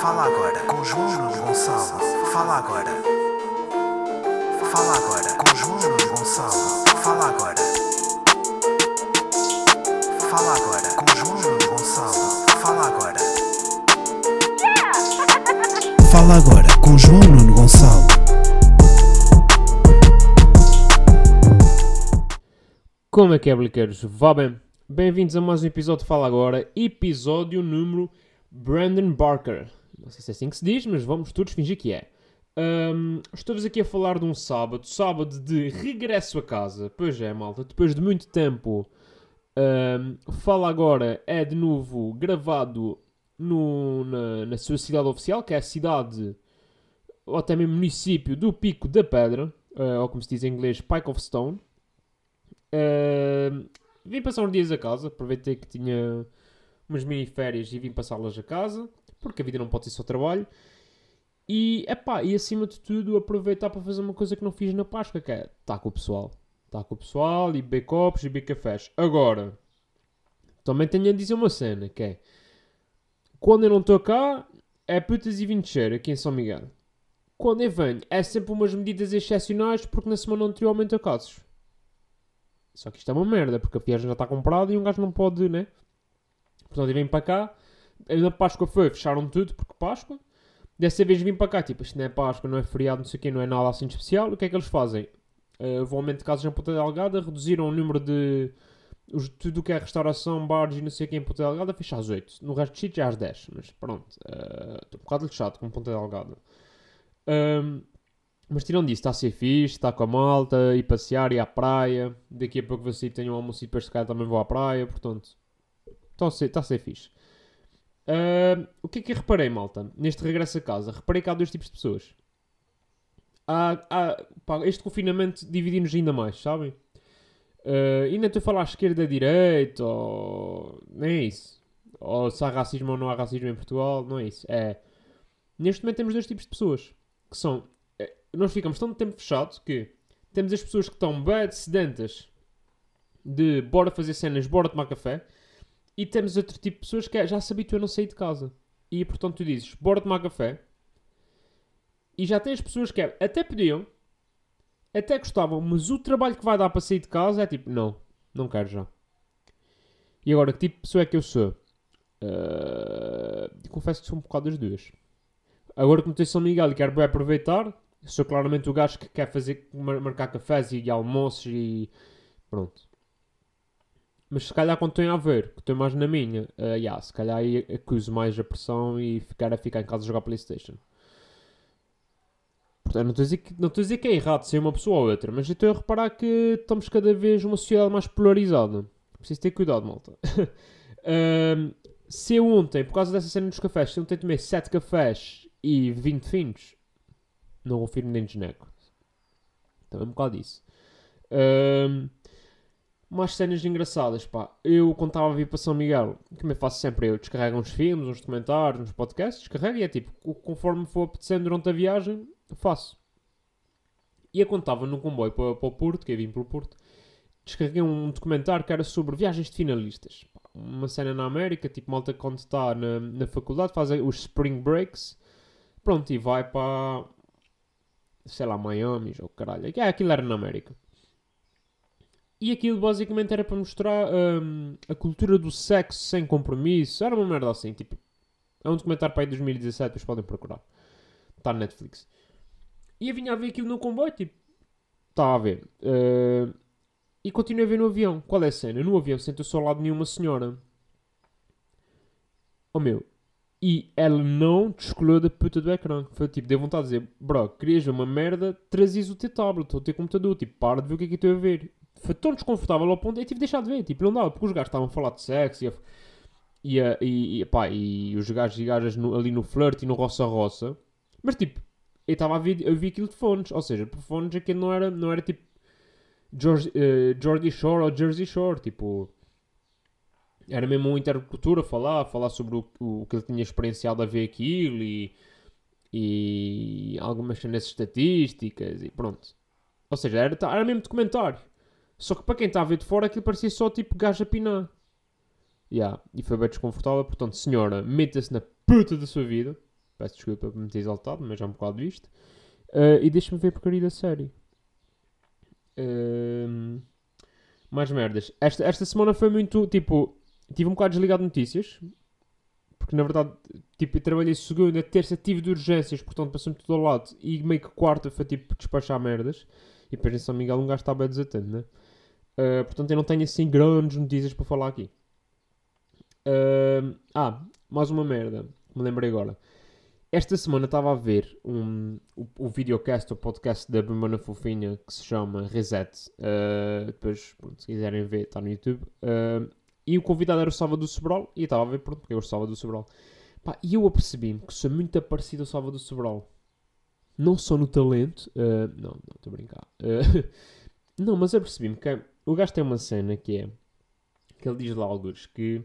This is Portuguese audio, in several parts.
Fala agora com João Gonçalo. Fala agora. Fala agora com João Gonçalo. Fala agora. Fala agora com João Gonçalo. Fala agora. Fala agora com João Nuno Gonçalo. Como é que é, bliqueiros? Vá bem. Bem-vindos a mais um episódio de Fala Agora, episódio número Brandon Barker. Não sei se é assim que se diz, mas vamos todos fingir que é. Ahm, Estou-vos aqui a falar de um sábado, sábado de regresso a casa. Pois é, malta, depois de muito tempo. ahm, Fala Agora é de novo gravado no- na, na sua cidade oficial, que é a cidade, ou até mesmo município do Pico da Pedra, ah, ou como se diz em inglês, Pike of Stone. Ahm, vim passar uns dias a casa, aproveitei que tinha umas mini férias e vim passá-las a casa, porque a vida não pode ser só trabalho. E, epá, e acima de tudo aproveitar para fazer uma coisa que não fiz na Páscoa, que é estar com o pessoal. Estar com o pessoal e beber copos e beber cafés. Agora, também tenho a dizer uma cena, que é... Quando eu não estou cá, é putas e vinho aqui em São Miguel. Quando eu venho, é sempre umas medidas excepcionais, porque na semana anterior aumentou casos. Só que isto é uma merda, porque a viagem já está comprada e um gajo não pode, né? Portanto, eu vim para cá. Na Páscoa foi, fecharam tudo, porque Páscoa. Dessa vez vim para cá, tipo, isto não é Páscoa, não é feriado, não sei o quê, não é nada assim de especial. O que é que eles fazem? Uh, o aumento de casos em Ponta Delgada, reduziram o número de... Os, tudo o que é restauração, bares e não sei o quê em Ponta Delgada, fecha às 8. No resto de sítios é às 10. Mas pronto, uh, estou um bocado lixado com Ponta Delgada. Um, mas tirando disso, está a ser fixe, está com a malta, ir passear, ir à praia. Daqui a pouco vou sair, tenho um almoço e depois se calhar também vou à praia, portanto, está a ser, está a ser fixe. O que é que eu reparei, malta, neste regresso a casa? Reparei que há dois tipos de pessoas. Há, há, pá, este confinamento divide-nos ainda mais, sabem? E nem estou a falar esquerda, direita, ou... nem é isso. Ou se há racismo ou não há racismo em Portugal, não é isso. É... Neste momento temos dois tipos de pessoas, que são nós ficamos tão tempo fechado que temos as pessoas que estão bem sedentas de bora fazer cenas, bora tomar café, e temos outro tipo de pessoas que já se habituam a não sair de casa. E portanto tu dizes, bora tomar café, e já tens pessoas que até podiam, até gostavam, mas o trabalho que vai dar para sair de casa é tipo, não, não quero já. E agora, que tipo de pessoa é que eu sou? Ah, confesso que sou um bocado das duas. Agora que me tenho São Miguel e quero bem aproveitar, sou claramente o gajo que quer fazer, mar- marcar cafés e almoços e pronto. Mas se calhar quando estou a ver, que estou mais na minha, uh, yeah, se calhar aí acuso mais a pressão e ficar a ficar em casa a jogar Playstation. Portanto, não estou a dizer que, não estou a dizer que é errado ser uma pessoa ou outra, mas estou a reparar que estamos cada vez uma sociedade mais polarizada. Preciso ter cuidado, malta. Se eu ontem, por causa dessa cena dos cafés, se eu ontem tomei 7 cafés e 20 finos, não confirmo nem desneco. Também um bocado disso. Ahm, mais cenas engraçadas, pá. Eu, quando estava a vir para São Miguel, como eu faço sempre, eu descarrego uns filmes, uns documentários, uns podcasts, descarrego e é tipo, conforme for apetecendo durante a viagem, faço. E eu, quando estava no comboio para, para o Porto, que eu vim para o Porto, descarreguei um documentário que era sobre viagens de finalistas. Pá, Uma cena na América, tipo, malta quando está na, na faculdade, faz os spring breaks, pronto, e vai para, sei lá, Miami ou caralho. É, aquilo era na América. E aquilo basicamente era para mostrar hum, a cultura do sexo sem compromisso. Era uma merda assim, tipo. É um documentário para aí de 2017, vocês podem procurar. Está na Netflix. E eu vinha a ver aquilo no comboio, tipo. Estava a ver. Uh, e continuei a ver no avião. Qual é a cena? No avião sentou-se ao lado de mim uma senhora. Oh meu. E ela não descolou da puta do ecrã. Foi tipo, deu vontade de dizer, bro, querias ver uma merda, trazias o teu tablet ou o teu computador. Tipo, para de ver o que é que estou a ver. Foi tão desconfortável ao ponto eu tive de deixar de ver. Tipo, não dava, porque os gajos estavam a falar de sexo e, a, e, a- e, pá, e os gajos e gajas no- ali no flirt e no roça-roça. Mas tipo, eu estava a ver, eu vi aquilo de fones. Ou seja, por fones aquilo não era, não era tipo George, Geordie Shore ou Jersey Shore. Tipo, era mesmo uma intercultura falar, falar sobre o, o que ele tinha experienciado a ver aquilo e, e algumas cenas estatísticas e pronto. Ou seja, era, era mesmo documentário. Só que para quem está a ver de fora aquilo parecia só tipo gajo a pinar. Yeah, e foi bem desconfortável. Portanto, senhora, meta-se na puta da sua vida. Peço desculpa por me ter exaltado, mas é um bocado isto. Uh, e deixa-me ver porcaria da série. Uh, mais merdas. Esta, esta semana foi muito, tipo... Tive um bocado desligado de notícias. Porque, na verdade, tipo, trabalhei segunda, terça, tive de urgências. Portanto, passou-me tudo ao lado. E meio que quarta foi, tipo, despachar merdas. E depois em São Miguel um gajo está bem desatento, né? Uh, portanto, eu não tenho, assim, grandes notícias para falar aqui. Uh, ah, mais uma merda. Me lembrei agora. Esta semana estava a ver um, o, o videocast, o podcast da Bambana Fofinha que se chama Reset. Uh, depois, pronto, se quiserem ver, está no YouTube. E o convidado era o Salvador Sobral. E eu estava a ver, pronto, porque eu gosto Salvador Sobral. Pá, e eu apercebi-me que sou muito parecido ao Salvador Sobral. Não só no talento. Não, não, estou a brincar. não, mas apercebi-me que o gajo tem uma cena que é. Que ele diz lá alguns que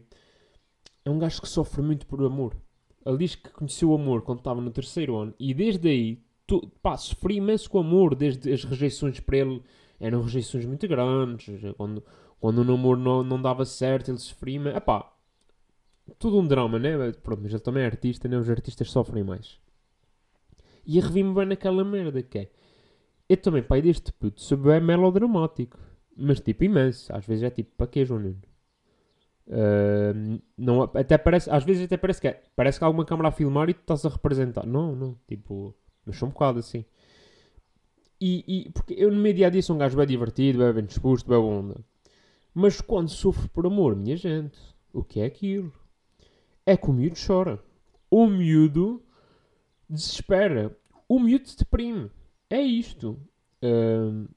é um gajo que sofre muito por amor. Ele diz que conheceu o amor quando estava no terceiro ano e desde aí tu, pá, sofri imenso com o amor, desde as rejeições para ele eram rejeições muito grandes, quando, quando o namoro não, não dava certo ele sofria, mas, epá, tudo um drama, né? Pronto, mas ele também é artista, né? Os artistas sofrem mais. E arrevi-me bem naquela merda que é. Eu também, pai, deste puto, sou bem melodramático. Mas tipo, imenso. Às vezes é tipo, para quê, João Nuno? Uh, não, até parece, às vezes até parece que é, parece que há alguma câmera a filmar e tu estás a representar. Não, não, tipo, mas sou um bocado assim. E, e porque eu no meu dia a dia sou um gajo bem divertido, bem, bem disposto, bem onda. Mas quando sofro por amor, minha gente, o que é aquilo? É que o miúdo chora. O miúdo desespera. O miúdo se deprime. É isto. Uh,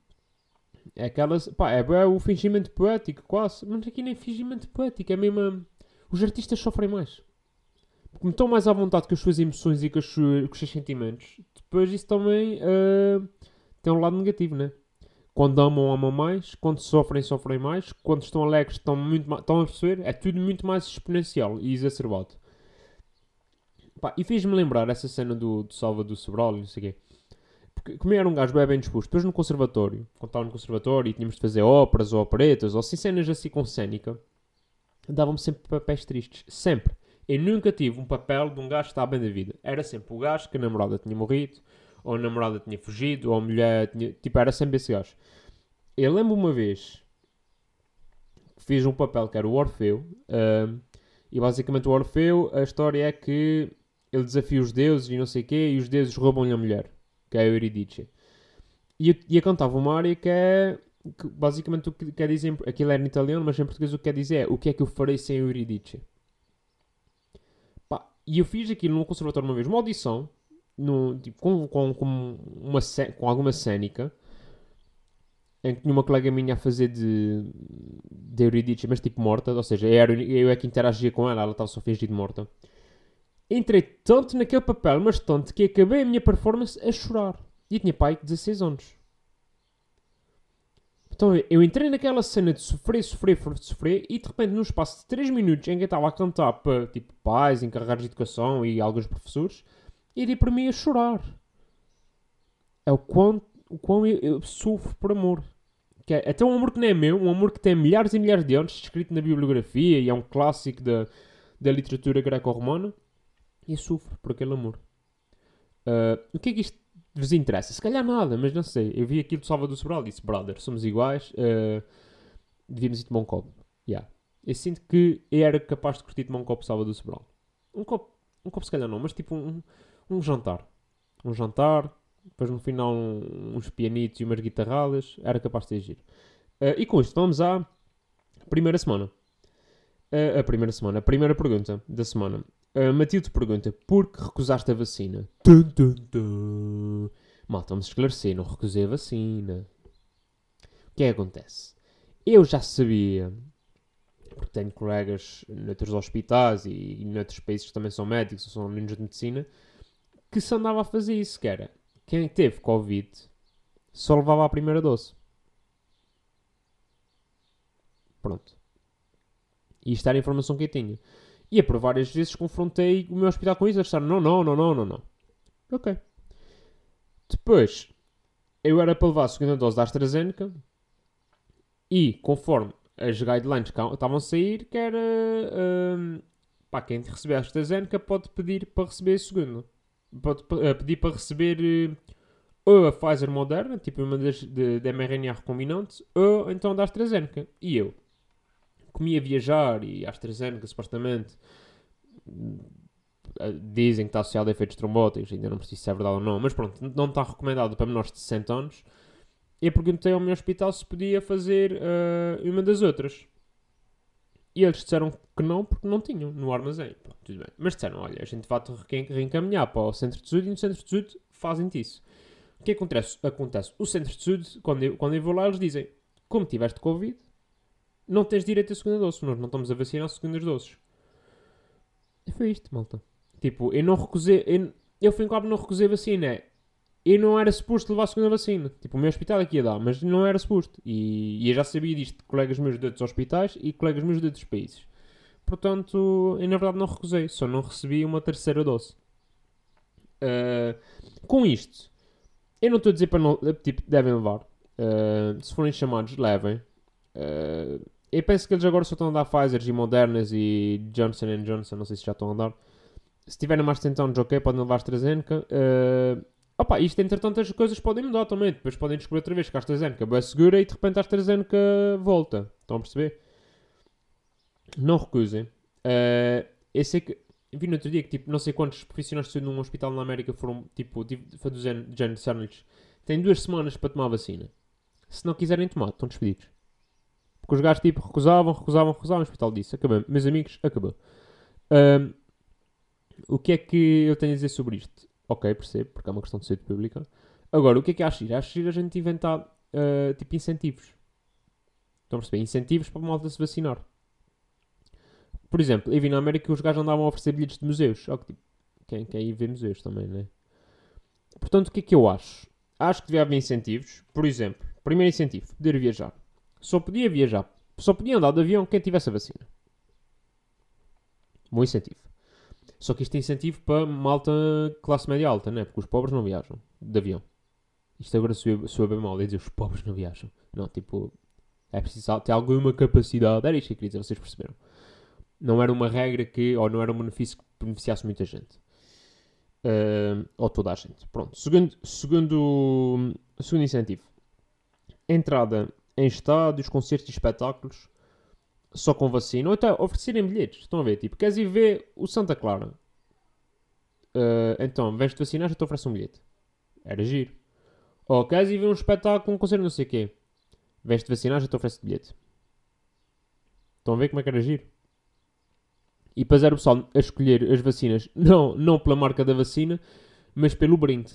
aquelas. Pá, é, é o fingimento poético, quase. Mas aqui nem fingimento poético, é mesmo. Os artistas sofrem mais. Porque estão mais à vontade com as suas emoções e com, suas, com os seus sentimentos. Depois isso também uh, tem um lado negativo, né? Quando amam, amam mais. Quando sofrem, sofrem mais. Quando estão alegres, estão, muito mais, estão a perceber. É tudo muito mais exponencial e exacerbado. Pá, e fez-me lembrar essa cena do, do Salvador Sobral, não sei o quê como era um gajo bem, disposto, depois no conservatório, quando estava no conservatório e tínhamos de fazer óperas ou operetas ou assim cenas assim com cénica, davam-me sempre papéis tristes. Sempre. Eu nunca tive um papel de um gajo que estava bem da vida. Era sempre o gajo que a namorada tinha morrido, ou a namorada tinha fugido, ou a mulher tinha. Tipo, era sempre esse gajo. Eu lembro uma vez que fiz um papel que era o Orfeu, uh, e basicamente o Orfeu, a história é que ele desafia os deuses e não sei o quê, e os deuses roubam-lhe a mulher que é a Euridice. E, e eu cantava uma área que é que basicamente o que quer dizer, aquilo era em italiano, mas em português o que quer dizer é o que é que eu farei sem Euridice. Pá, e eu fiz aquilo no conservatório uma vez, uma audição, no, tipo, com, com, com, uma, com alguma cénica, em que tinha uma colega minha a fazer de, de Euridice, mas tipo morta, ou seja, eu é que interagia com ela, ela estava só fingida morta. Entrei tanto naquele papel, mas tanto, que acabei a minha performance a chorar. E tinha pai de 16 anos. Então eu entrei naquela cena de sofrer, sofrer, sofrer, e de repente, num espaço de 3 minutos em que eu estava a cantar para tipo, pais, encarregados de educação e alguns professores, iria para mim a chorar. É o quão, o quão eu, eu sofro por amor. Que é, até um amor que não é meu, um amor que tem milhares e milhares de anos, escrito na bibliografia e é um clássico da, da literatura greco-romana e sofro por aquele amor. Uh, o que é que isto vos interessa? Se calhar nada, mas não sei. Eu vi aquilo de Salvador Sobral e disse, brother, somos iguais, uh, devíamos ir tomar um copo. Yeah. Eu sinto que eu era capaz de curtir tomar um copo de Salvador Sobral. Um copo, um copo se calhar não, mas tipo um, um jantar. Um jantar, depois no final um, uns pianitos e umas guitarradas, era capaz de giro. Uh, e com isto vamos à primeira semana. Uh, a primeira semana, a primeira pergunta da semana. Uh, Matilde pergunta: por que recusaste a vacina? Tum, tum, tum. Malta, vamos esclarecer: não recusei a vacina. O que é que acontece? Eu já sabia, porque tenho colegas noutros hospitais e, e noutros países que também são médicos ou são alunos de medicina, que se andava a fazer isso, que era quem teve Covid só levava a primeira dose. Pronto. E isto era a informação que eu tinha. E por várias vezes confrontei o meu hospital com isso. Eles disseram: não, não, não, não, não, não. Ok. Depois, eu era para levar a segunda dose da AstraZeneca e, conforme as guidelines estavam a sair, que era. Um, para quem receber a AstraZeneca pode pedir para receber a segunda. pode eh, pedir para receber eh, ou a Pfizer Moderna, tipo uma das de, de mRNA recombinante, ou então da AstraZeneca. E eu comia viajar e AstraZeneca supostamente eh, dizem que está associado a efeitos trombóticos, ainda não preciso se é verdade ou não, mas pronto, não está recomendado para menores de 60 anos. Eu perguntei ao meu hospital se podia fazer eh, uma das outras. E eles disseram que não, porque não tinham no armazém. Pronto, tudo bem. Mas disseram, olha, a gente re- reencaminhar para o centro de saúde e no centro de saúde fazem-te isso. O que acontece? Acontece. O centro de saúde, quando eu, quando eu vou lá, eles dizem, como tiveste Covid, não tens direito à segunda dose. Nós não estamos a vacinar segundas doses. E foi isto, malta. Tipo, eu não recusei, eu, eu fui em cabo não recusei vacina. Eu não era suposto levar a segunda vacina. Tipo, o meu hospital aqui ia dar, mas não era suposto. E, e eu já sabia disto de colegas meus de outros hospitais e colegas meus de outros países. Portanto, eu na verdade não recusei, só não recebi uma terceira dose. Ah, com isto, eu não estou a dizer para não. Tipo, devem levar. Ah, se forem chamados, levem. Ah, eu penso que eles agora só estão a dar Pfizer e Modernas e Johnson Johnson, não sei se já estão a dar. Se tiverem mais de 60 anos, ok, podem levar AstraZeneca. Uh, opa, isto entretanto as coisas podem mudar também. Depois podem descobrir outra vez que a AstraZeneca é segura e de repente a AstraZeneca volta. Estão a perceber? Não recusem. Uh, eu sei que. Vi no outro dia que tipo, não sei quantos profissionais de saúde num hospital na América foram tipo, foi do género disseram-lhes têm duas semanas para tomar a vacina. Se não quiserem tomar, estão despedidos. Porque os gajos tipo recusavam, recusavam, recusavam. O hospital disse: acabou. Meus amigos, acabou. Um, o que é que eu tenho a dizer sobre isto? Ok, percebo, porque é uma questão de saúde pública. Agora, o que é que acho giro? Acho giro a gente inventar uh, tipo incentivos. Estão a perceber? Incentivos para a malta se vacinar. Por exemplo, eu vi na América que os gajos andavam a oferecer bilhetes de museus. Só que, tipo, quem quer ir ver museus também, né? Portanto, o que é que eu acho? Acho que devia haver incentivos. Por exemplo, primeiro incentivo, poder viajar. Só podia viajar, só podia andar de avião quem tivesse a vacina. Bom incentivo. Só que isto é incentivo para malta classe média alta, né? Porque os pobres não viajam de avião. Isto agora soa bem mal, é dizer os pobres não viajam. Não, tipo, é preciso ter alguma capacidade. Era isto que eu queria dizer, vocês perceberam. Não era uma regra que, ou não era um benefício que beneficiasse muita gente. Uh, ou toda a gente. Pronto. Segundo, segundo, segundo incentivo. Entrada em estádios, concertos e espetáculos só com vacina. Ou até oferecerem bilhetes. Estão a ver? Tipo, queres ir ver o Santa Clara? Uh, então, vens-te vacinar, já te oferece um bilhete. Era giro. Ou queres ir ver um espetáculo, um concerto, não sei o quê. Vens-te vacinar, já te oferece bilhete. Estão a ver como é que era giro? E depois era o pessoal a escolher as vacinas, não, não pela marca da vacina, mas pelo brinde.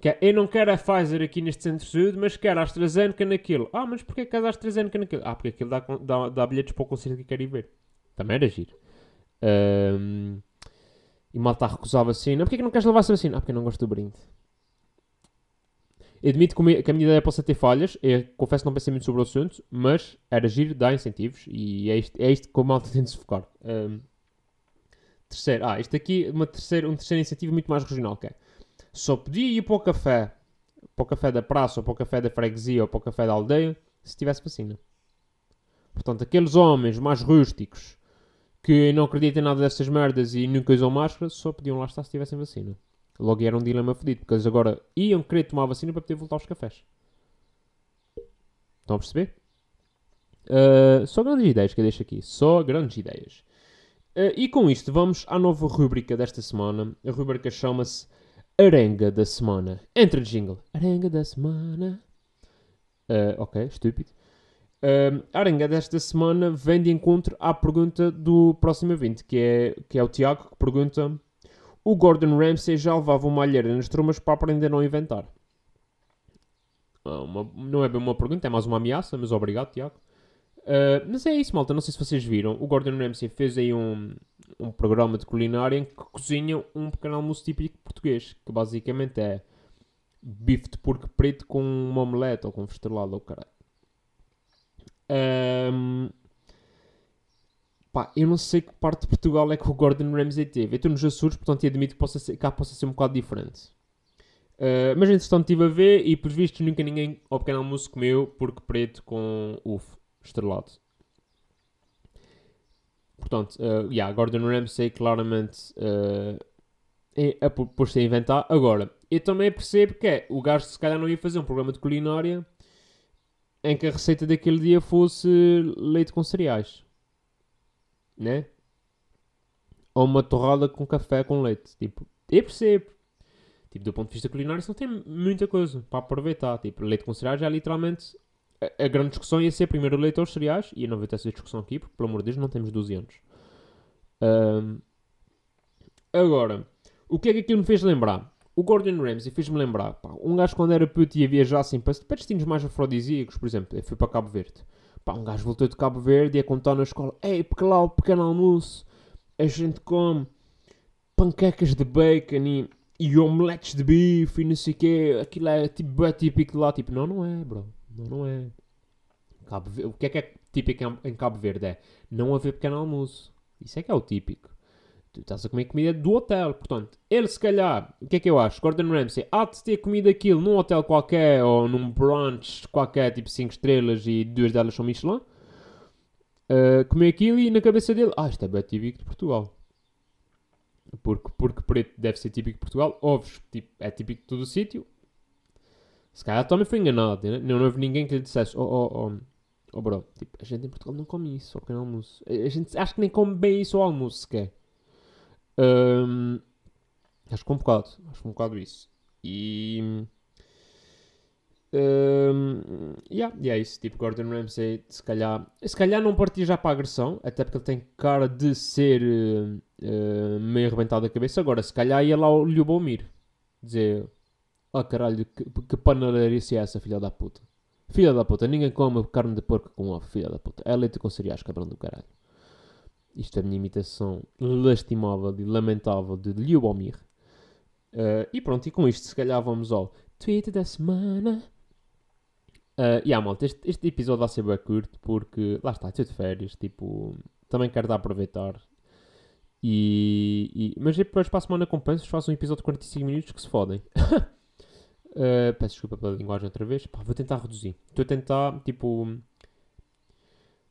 Que é, eu não quero a Pfizer aqui neste centro de saúde, mas quero a AstraZeneca naquilo. Ah, mas porquê que queres a AstraZeneca naquilo? Ah, porque aquilo dá, dá, dá bilhetes para o concerto que quero ir ver. Também era giro. Um, e mal está a recusar a vacina. Porquê que não queres levar essa vacina? Ah, porque eu não gosto do brinde. Admito que a minha ideia possa ter falhas. Eu confesso que não pensei muito sobre o assunto, mas era giro, dá incentivos. E é isto, é isto que a malta tem de se focar. Um, terceiro, ah, isto aqui uma terceira, um terceiro incentivo muito mais regional, que é só podia ir para o café, para o café da praça, ou para o café da freguesia, ou para o café da aldeia, se tivesse vacina. Portanto, aqueles homens mais rústicos que não acreditam em nada dessas merdas e nunca usam máscara, só podiam lá estar se tivessem vacina. Logo era um dilema fedido, porque eles agora iam querer tomar vacina para poder voltar aos cafés. Estão a perceber? Uh, só grandes ideias que eu deixo aqui. Só grandes ideias. Uh, e com isto, vamos à nova rúbrica desta semana. A rúbrica chama-se Arenga da Semana. Entra jingle. Arenga da Semana. Uh, ok, estúpido. Uh, a arenga desta semana vem de encontro à pergunta do próximo evento, que é, que é o Tiago, que pergunta o Gordon Ramsay já levava uma alheira nas trombas para aprender a não inventar. Uma, não é bem uma pergunta, é mais uma ameaça, mas obrigado, Tiago. Uh, mas é isso, malta. Não sei se vocês viram. O Gordon Ramsay fez aí um, um programa de culinária em que cozinha um pequeno almoço típico português. Que basicamente é bife de porco preto com uma omelete ou com um estrelado ou caralho. Um, pá, eu não sei que parte de Portugal é que o Gordon Ramsay teve. Eu estou nos Açores, portanto admito que possa ser, cá possa ser um bocado diferente. Uh, mas entretanto estive a ver e, por vistos, nunca ninguém ao pequeno almoço comeu porco preto com ufo estrelado. Portanto, uh, yeah, Gordon Ramsay claramente uh, é, a pô- pôs-se a inventar. Agora, eu também percebo que é, o gajo se calhar não ia fazer um programa de culinária em que a receita daquele dia fosse leite com cereais. Né? Ou uma torrada com café com leite. Tipo, eu percebo. Tipo, do ponto de vista culinário, isso não tem muita coisa para aproveitar. Tipo, leite com cereais é literalmente. A, a grande discussão ia ser primeiro o leite aos cereais. E não vou ter essa discussão aqui, porque, pelo amor de Deus, não temos 12 anos. Ahm, agora, o que é que aquilo me fez lembrar? O Gordon Ramsay fez-me lembrar. Pá, um gajo, quando era puto, ia viajar assim para, para destinos mais afrodisíacos, por exemplo. Eu fui para Cabo Verde. Pá, um gajo voltou de Cabo Verde e ia contar na escola: Ei, porque lá o pequeno almoço a gente come panquecas de bacon e, e omeletes de bife e não sei o quê. Aquilo é tipo é típico de lá. Tipo, não, não é, bro. Não, é. Cabo Ve- o que é que é típico em, Cabo Verde? É não haver pequeno almoço. Isso é que é o típico. Tu estás a comer comida do hotel. Portanto, ele se calhar, o que é que eu acho? Gordon Ramsay há de ter comido aquilo num hotel qualquer ou num brunch qualquer, tipo 5 estrelas e duas delas são Michelin. Uh, comer aquilo e na cabeça dele, ah, isto é bem típico de Portugal. Porque, porque preto deve ser típico de Portugal. Ovos, tipo, é típico de todo o sítio. Se calhar também foi enganado. Né? Não houve ninguém que lhe dissesse, oh, oh, oh, oh bro, tipo, a gente em Portugal não come isso ao pequeno almoço. A a gente acho que nem come bem isso ao almoço sequer. Hum, acho que um bocado. Acho que um bocado isso. E. hum, yeah, e é isso. Tipo, Gordon Ramsay, se calhar. Se calhar não partia já para a agressão, até porque ele tem cara de ser eh, meio arrebentado da cabeça. Agora, se calhar ia lá o Lubomir dizer: Oh caralho, que, que panelarice é essa, filha da puta? Filha da puta, ninguém come carne de porco com ovo, filha da puta. É leite com cereais, cabrão do caralho. Isto é a minha imitação lastimável e lamentável de Lubomir. Uh, e pronto, e com isto, se calhar vamos ao tweet da semana. Uh, e yeah, malta, este, este episódio vai ser bem curto porque lá está, estou de férias. Tipo, também quero dar aproveitar. E, e- mas depois para a semana compensa, faço um episódio de 45 minutos que se fodem. Uh, peço desculpa pela linguagem outra vez. Pá, vou tentar reduzir. Estou a tentar, tipo,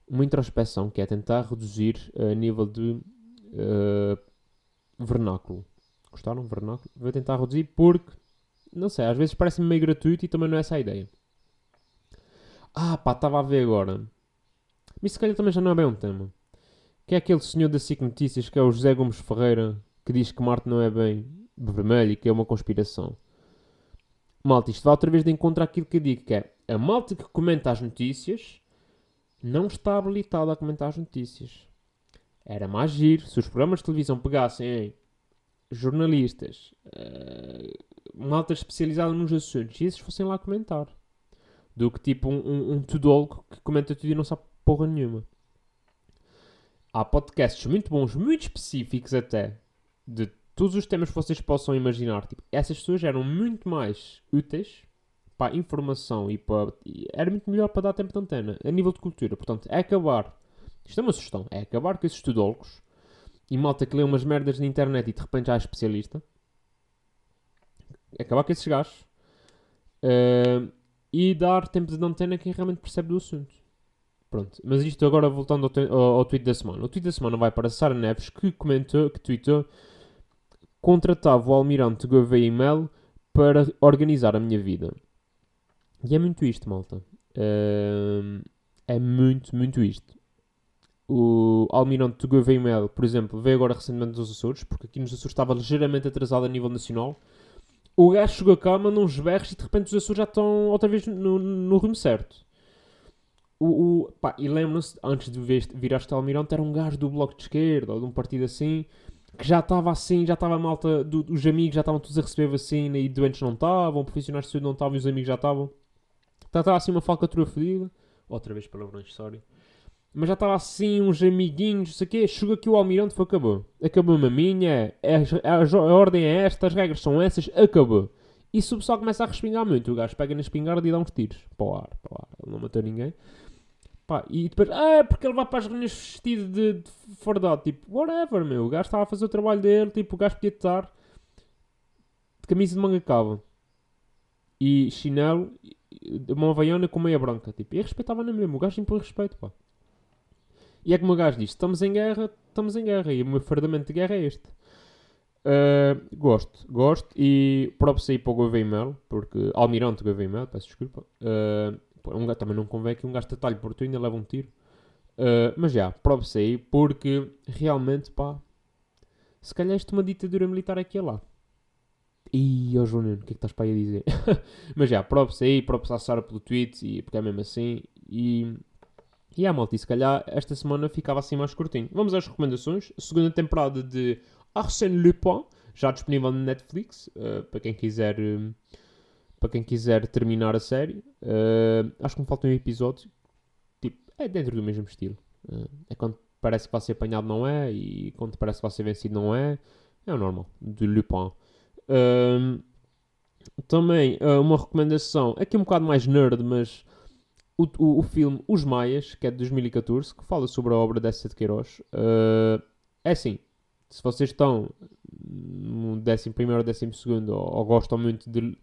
uma introspeção que é tentar reduzir a nível de uh, vernáculo. Gostaram? Vernáculo? Vou tentar reduzir porque, não sei, às vezes parece-me meio gratuito e também não é essa a ideia. Ah, pá, estava a ver agora. Mas se calhar também já não é bem um tema. Que é aquele senhor da SIC Notícias que é o José Gomes Ferreira que diz que Marte não é bem vermelho e que é uma conspiração. Malta, isto vai outra vez de encontro àquilo que eu digo, que é a malta que comenta as notícias não está habilitada a comentar as notícias. Era mais giro se os programas de televisão pegassem em jornalistas, eh, malta especializada nos assuntos e esses fossem lá comentar. Do que tipo um, um, um tudólogo que comenta tudo e não sabe porra nenhuma. Há podcasts muito bons, muito específicos até, de todos os temas que vocês possam imaginar. Tipo, essas pessoas eram muito mais úteis para informação e para. era muito melhor para dar tempo de antena, a nível de cultura. Portanto, é acabar. Isto é uma sugestão. É acabar com esses tudólogos e malta que lê umas merdas na internet e de repente já é especialista. Acabar com esses gajos. Ah, e dar tempo de antena a quem realmente percebe do assunto. Pronto. Mas isto agora voltando ao, ao, ao tweet da semana. O tweet da semana vai para Sara Neves que comentou, que tweetou contratava o Almirante Gouveia e Melo para organizar a minha vida. E é muito isto, malta. Ahm, é muito, muito isto. O Almirante Gouveia e Melo, por exemplo, veio agora recentemente dos Açores, porque aqui nos Açores estava ligeiramente atrasado a nível nacional. O gajo chegou cá, mandou uns berros e de repente os Açores já estão outra vez no, no rumo certo. O, o, pá, e lembram-se, antes de vir este Almirante, era um gajo do Bloco de Esquerda, ou de um partido assim, que já estava assim, já estava malta, do- os amigos já estavam todos a receber vacina e doentes não estavam, profissionais de saúde não estavam e os amigos já estavam. Já estava assim uma falcatrua fedida. Outra vez palavrões, sorry. Mas já estava assim uns amiguinhos, não sei o quê. Chegou aqui o almirante foi acabou. Acabou-me a minha, é, a, a- a ordem é esta, as regras são essas, acabou. E se o pessoal começa a respingar muito, o gajo pega na espingarda e dá uns tiros. Para o ar, para o ar. Ele não matou ninguém. Pá, e depois, ah, é porque ele vai para as reuniões vestido de, de fardado. Tipo, whatever, meu. O gajo estava a fazer o trabalho dele. Tipo, o gajo podia estar de camisa de manga cava e chinelo, uma havaiana com meia branca. Tipo, e respeitava na mesma. O gajo impõe respeito, pá. E é como o gajo diz: estamos em guerra, estamos em guerra. E o meu fardamento de guerra é este. Uh, gosto, gosto. E próprio sair para o Gouveia Mel, porque Almirante Gouveia Mel, peço desculpa. Uh, um gajo, também não convém que um gajo te talhe por tu ainda leva um tiro. Uh, mas já, próprio sair, porque realmente, pá, se calhar isto é uma ditadura militar aqui e lá. E, ó Nuno, o que é que estás para aí a dizer? mas já, próprio sair, próprio à Sara pelo tweet, e, porque é mesmo assim. E, e a malta, e se calhar esta semana ficava assim mais curtinho. Vamos às recomendações. Segunda temporada de Arsène Lupin, já disponível no Netflix, uh, para quem quiser... Uh, para quem quiser terminar a série, uh, acho que me falta um episódio. Tipo, é dentro do mesmo estilo. é quando parece que vai ser apanhado, não é, e quando parece que vai ser vencido, não é. É o normal, de Lupin. também uma recomendação, aqui um bocado mais nerd, mas o, o, o, filme Os Maias, que é de 2014, que fala sobre a obra dessa de Queiroz. Uh, é assim, se vocês estão no 11 ou 12 ou, ou gostam muito de.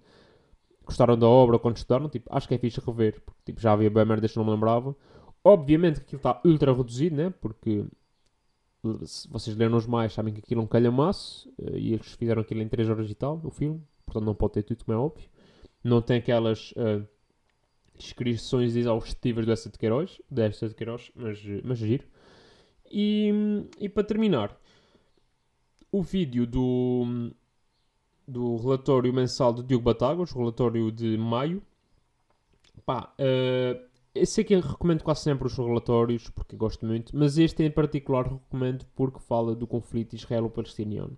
Gostaram da obra quando estudaram, tipo, acho que é fixe rever, porque tipo, já havia bem merdas que não me lembrava. Obviamente que aquilo está ultra reduzido, né? Porque se vocês leram os mais, sabem que aquilo é um calhamaço uh, e eles fizeram aquilo em 3 horas e tal, o filme, portanto não pode ter tudo, como é óbvio. Não tem aquelas uh, descrições exaustivas dessa de Queiroz, desta de Queiroz, mas, mas giro. E, e para terminar, o vídeo do, do relatório mensal do Diogo Batáguas, relatório de maio. Pá, uh, eu sei que eu recomendo quase sempre os relatórios, porque gosto muito, mas este em particular recomendo porque fala do conflito israelo-palestiniano.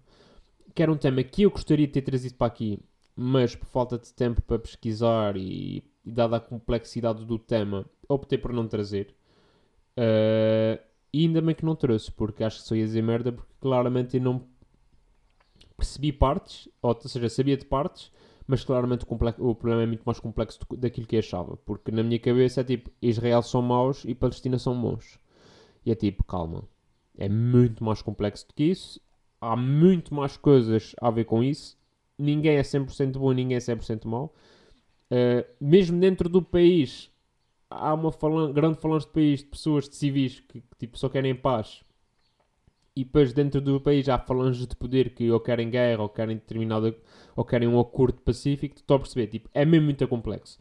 Que era um tema que eu gostaria de ter trazido para aqui, mas por falta de tempo para pesquisar e, e dada a complexidade do tema, optei por não trazer. Uh, e ainda bem que não trouxe, porque acho que só ia dizer merda, porque claramente eu não percebi partes, ou, seja, sabia de partes, mas claramente o, o, problema é muito mais complexo do, daquilo que achava, porque na minha cabeça é tipo, Israel são maus e Palestina são bons. E é tipo, calma, é muito mais complexo do que isso, há muito mais coisas a ver com isso, ninguém é 100% bom, ninguém é 100% mau. Uh, mesmo dentro do país, há uma grande falange de país de pessoas, de civis, que, que tipo, só querem paz e depois dentro do país há falanges de poder que ou querem guerra ou querem determinado ou querem um acordo pacífico, estou a perceber, tipo, é mesmo muito complexo.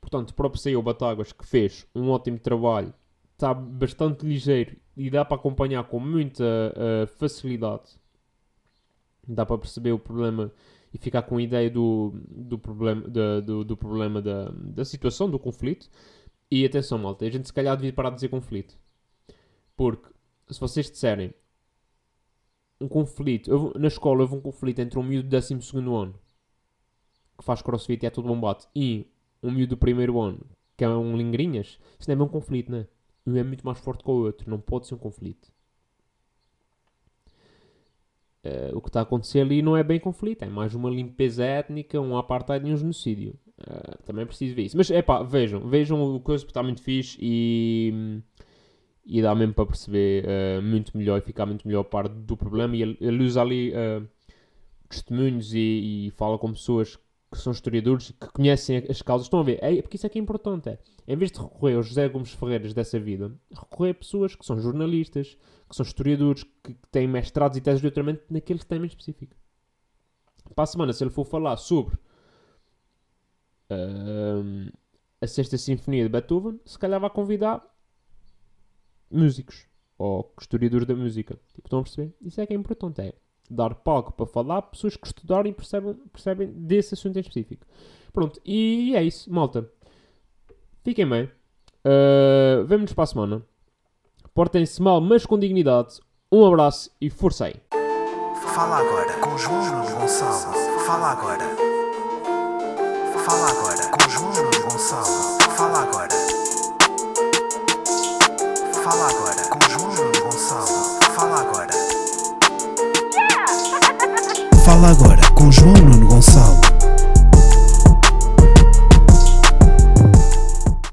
Portanto, o próprio CEO Batáguas que fez um ótimo trabalho, está bastante ligeiro e dá para acompanhar com muita uh, facilidade. Dá para perceber o problema e ficar com a ideia do, do problema, do, do problema da, da situação, do conflito. E atenção, malta, a gente se calhar devia parar de dizer conflito. Porque se vocês disserem um conflito. Na escola houve um conflito entre um miúdo do 12 ano que faz crossfit e é todo bombate e um miúdo do primeiro ano que é um lingrinhas. Isso não é um conflito, não é? Um é muito mais forte que o outro. Não pode ser um conflito. Uh, o que está a acontecer ali não é bem conflito, é mais uma limpeza étnica, um apartheid e um genocídio. Uh, também preciso ver isso. Mas é pá, vejam, vejam o coisa porque está muito fixe e e dá mesmo para perceber uh, muito melhor e ficar muito melhor a par do problema. E ele, ele usa ali uh, testemunhos e, e, fala com pessoas que são historiadores que conhecem as causas. Estão a ver? É, porque isso é que é importante. É. Em vez de recorrer aos José Gomes Ferreiras dessa vida, recorrer a pessoas que são jornalistas, que são historiadores, que, que têm mestrados e teses de doutoramento naquele tema específico. Para a semana, se ele for falar sobre uh, a Sexta Sinfonia de Beethoven, se calhar vai convidar músicos ou historiadores da música. Tipo, estão a perceber? Isso é que é importante, é dar palco para falar pessoas que estudaram e percebem, percebem desse assunto em específico. Pronto, e é isso, malta. Fiquem bem. Uh, Vemo-nos para a semana. Portem-se mal, mas com dignidade. Um abraço e aí. Fala agora com João Gonçalo. Fala agora. Fala agora com João Gonçalo. Com João Nuno Gonçalo.